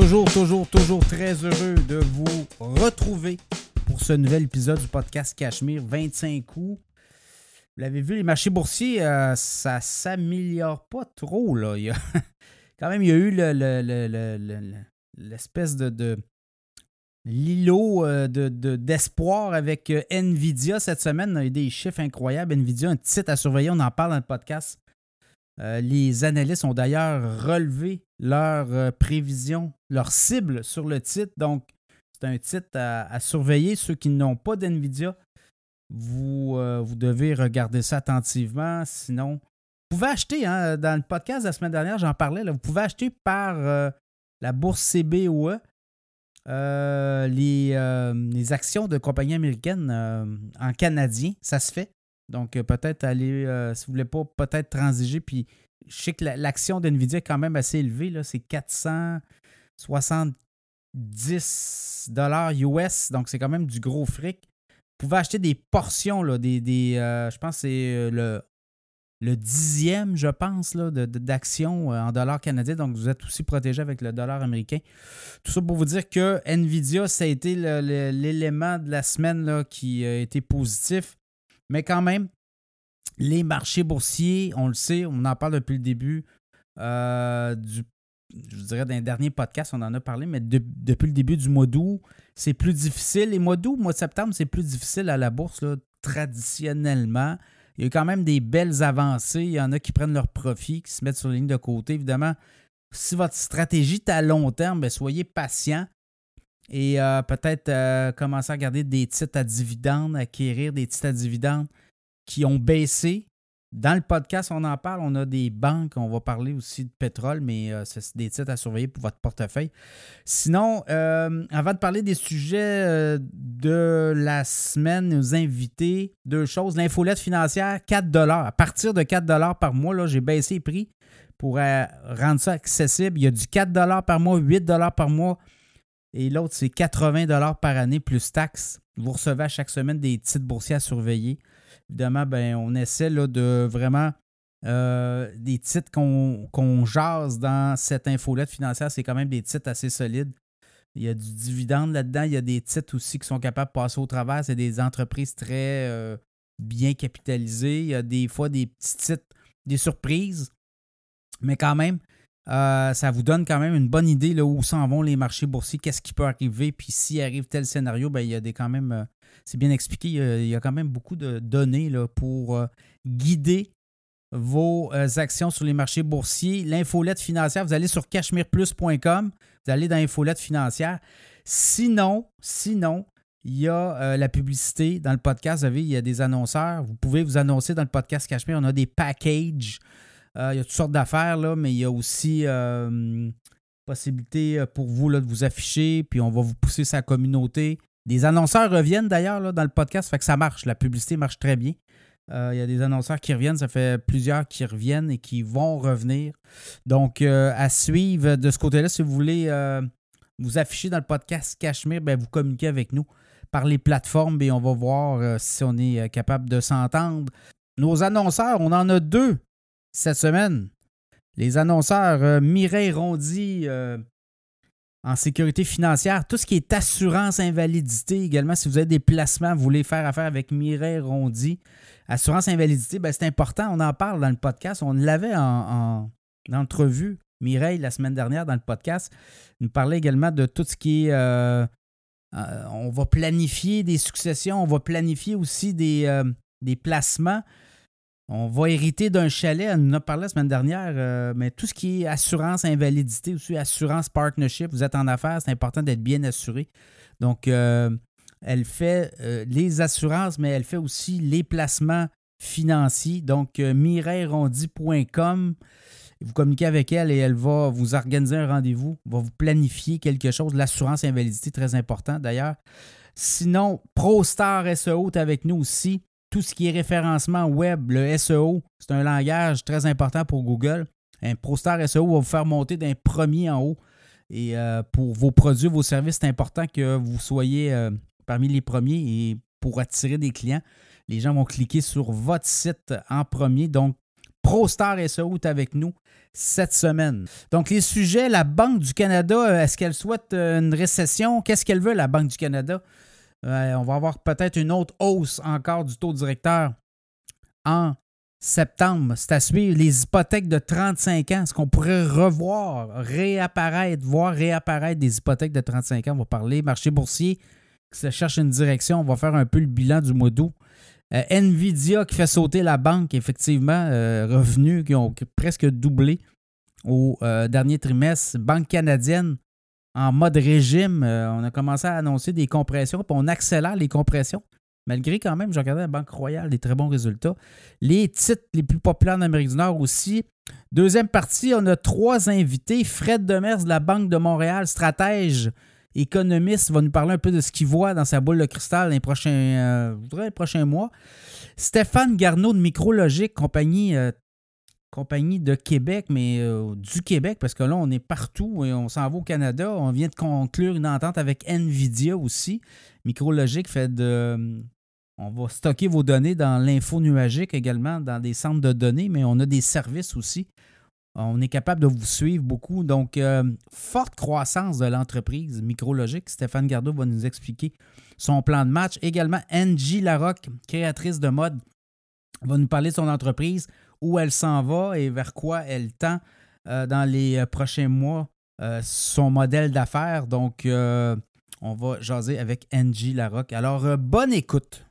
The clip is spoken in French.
Toujours, toujours, toujours très heureux de vous retrouver pour ce nouvel épisode du podcast Cachemire 25 coups. Vous l'avez vu, les marchés boursiers, euh, ça s'améliore pas trop. Là. Il y a, quand même, il y a eu le- le- le- le- le- l'espèce de, de l'îlot euh, de- de- d'espoir avec euh, Nvidia cette semaine. Y a eu des chiffres incroyables. Nvidia, un titre à surveiller, on en parle dans le podcast. Euh, les analystes ont d'ailleurs relevé leur euh, prévision, leur cible sur le titre. Donc, c'est un titre à, surveiller. Ceux qui n'ont pas d'NVIDIA, vous, euh, vous devez regarder ça attentivement. Sinon, vous pouvez acheter, hein, dans le podcast de la semaine dernière, j'en parlais, vous pouvez acheter par euh, la bourse CBOE les, actions de compagnies américaines en canadien. Ça se fait. Donc, euh, peut-être aller, euh, si vous voulez pas peut-être transiger, puis je sais que la- l'action d'NVIDIA est quand même assez élevée, là, c'est 470 dollars US, donc c'est quand même du gros fric. Vous pouvez acheter des portions, des, euh, je pense que c'est le, le dixième, je pense, là, euh, en dollars canadiens, donc vous êtes aussi protégé avec le dollar américain. Tout ça pour vous dire que Nvidia, ça a été l'élément de la semaine qui a été positif. Mais quand même, les marchés boursiers, on le sait, on en parle depuis le début euh, du, je dirais, d'un dernier podcast, on en a parlé, mais de- depuis le début du mois d'août, c'est plus difficile. Les mois d'août, mois de septembre, c'est plus difficile à la bourse, là, traditionnellement. Il y a quand même des belles avancées. Il y en a qui prennent leur profit, qui se mettent sur la ligne de côté. Évidemment, si votre stratégie est à long terme, ben, soyez patient et euh, peut-être euh, commencer à regarder des titres à dividendes, acquérir des titres à dividendes qui ont baissé. Dans le podcast, on en parle. On a des banques, on va parler aussi de pétrole, mais euh, c'est des titres à surveiller pour votre portefeuille. Sinon, avant de parler des sujets de la semaine, nos invités, deux choses. L'infolette financière, 4 À partir de 4 par mois, là, j'ai baissé les prix pour rendre ça accessible. Il y a du 4 par mois, 8 par mois. Et l'autre, c'est 80 par année plus taxes. Vous recevez à chaque semaine des titres boursiers à surveiller. Évidemment, ben, on essaie là, de vraiment euh, des titres qu'on jase dans cette infolette financière. C'est quand même des titres assez solides. Il y a du dividende là-dedans. Il y a des titres aussi qui sont capables de passer au travers. C'est des entreprises très euh, bien capitalisées. Il y a des fois des petits titres, des surprises. Mais quand même, euh, ça vous donne quand même une bonne idée là, où s'en vont les marchés boursiers, qu'est-ce qui peut arriver, puis s'il arrive tel scénario, ben, il y a des quand même, euh, c'est bien expliqué, il y, a, il y a quand même beaucoup de données là, pour euh, guider vos euh, actions sur les marchés boursiers. L'infolette financière, vous allez sur cachemireplus.com, vous allez dans l'infolette financière. Sinon, sinon, il y a euh, la publicité dans le podcast. Vous savez, il y a des annonceurs. Vous pouvez vous annoncer dans le podcast Cachemire. On a des packages. Euh, il y a toutes sortes d'affaires, là, mais il y a aussi euh, possibilité pour vous là, de vous afficher, puis on va vous pousser sa communauté. Les annonceurs reviennent d'ailleurs dans le podcast, fait que ça marche. La publicité marche très bien. Euh, il y a des annonceurs qui reviennent, ça fait plusieurs qui reviennent et qui vont revenir. Donc, euh, à suivre de ce côté-là, si vous voulez euh, vous afficher dans le podcast Cachemire, ben, vous communiquez avec nous par les plateformes et on va voir euh, si on est euh, capable de s'entendre. Nos annonceurs, on en a deux cette semaine. Les annonceurs euh, Mireille Rondy euh, en sécurité financière, tout ce qui est assurance invalidité également, si vous avez des placements, vous voulez faire affaire avec Mireille Rondy. Assurance invalidité, ben, c'est important, on en parle dans le podcast. On l'avait en, en entrevue, Mireille, la semaine dernière dans le podcast. nous parlait également de tout ce qui est. euh, on va planifier des successions, on va planifier aussi des, des placements. On va hériter d'un chalet, on en a parlé la semaine dernière, euh, mais tout ce qui est assurance invalidité, aussi assurance partnership, vous êtes en affaires, c'est important d'être bien assuré. Donc, euh, elle fait euh, les assurances, mais elle fait aussi les placements financiers. Donc, mireillerondi.com, vous communiquez avec elle et elle va vous organiser un rendez-vous, va vous planifier quelque chose. L'assurance invalidité, très important d'ailleurs. Sinon, ProStar SEO est avec nous aussi tout ce qui est référencement web, le SEO, c'est un langage très important pour Google. Un ProStar SEO va vous faire monter d'un premier en haut. Et euh, pour vos produits, vos services, c'est important que vous soyez euh, parmi les premiers et pour attirer des clients, les gens vont cliquer sur votre site en premier. Donc, ProStar SEO est avec nous cette semaine. Donc, les sujets, la Banque du Canada, est-ce qu'elle souhaite une récession? Qu'est-ce qu'elle veut, la Banque du Canada? On va avoir peut-être une autre hausse encore du taux directeur en septembre. C'est à suivre. Les hypothèques de 35 ans, est-ce qu'on pourrait revoir, réapparaître, voir réapparaître des hypothèques de 35 ans? On va parler marché boursier qui se cherche une direction. On va faire un peu le bilan du mois d'août. Euh, Nvidia qui fait sauter la banque, effectivement, euh, revenus qui ont presque doublé au euh, dernier trimestre. Banque canadienne en mode régime. on a commencé à annoncer des compressions, puis on accélère les compressions. Malgré quand même, j'ai regardé la Banque Royale, des très bons résultats. Les titres les plus populaires en Amérique du Nord aussi. Deuxième partie, on a trois invités. Fred Demers de la Banque de Montréal, stratège, économiste, va nous parler un peu de ce qu'il voit dans sa boule de cristal les prochains, euh, les prochains mois. Stéphane Garneau de Micrologique, compagnie euh, compagnie de Québec, mais euh, du Québec, parce que là, on est partout et on s'en va au Canada. On vient de conclure une entente avec NVIDIA aussi. Micrologique fait de. On va stocker vos données dans l'info nuagique également, dans des centres de données, mais on a des services aussi. On est capable de vous suivre beaucoup. Donc, euh, forte croissance de l'entreprise Micrologique. Stéphane Gardot va nous expliquer son plan de match. Également, Angie Larocque, créatrice de mode, va nous parler de son entreprise où elle s'en va et vers quoi elle tend euh, dans les euh, prochains mois, euh, son modèle d'affaires. Donc, on va jaser avec Angie Larocque. Alors, bonne écoute.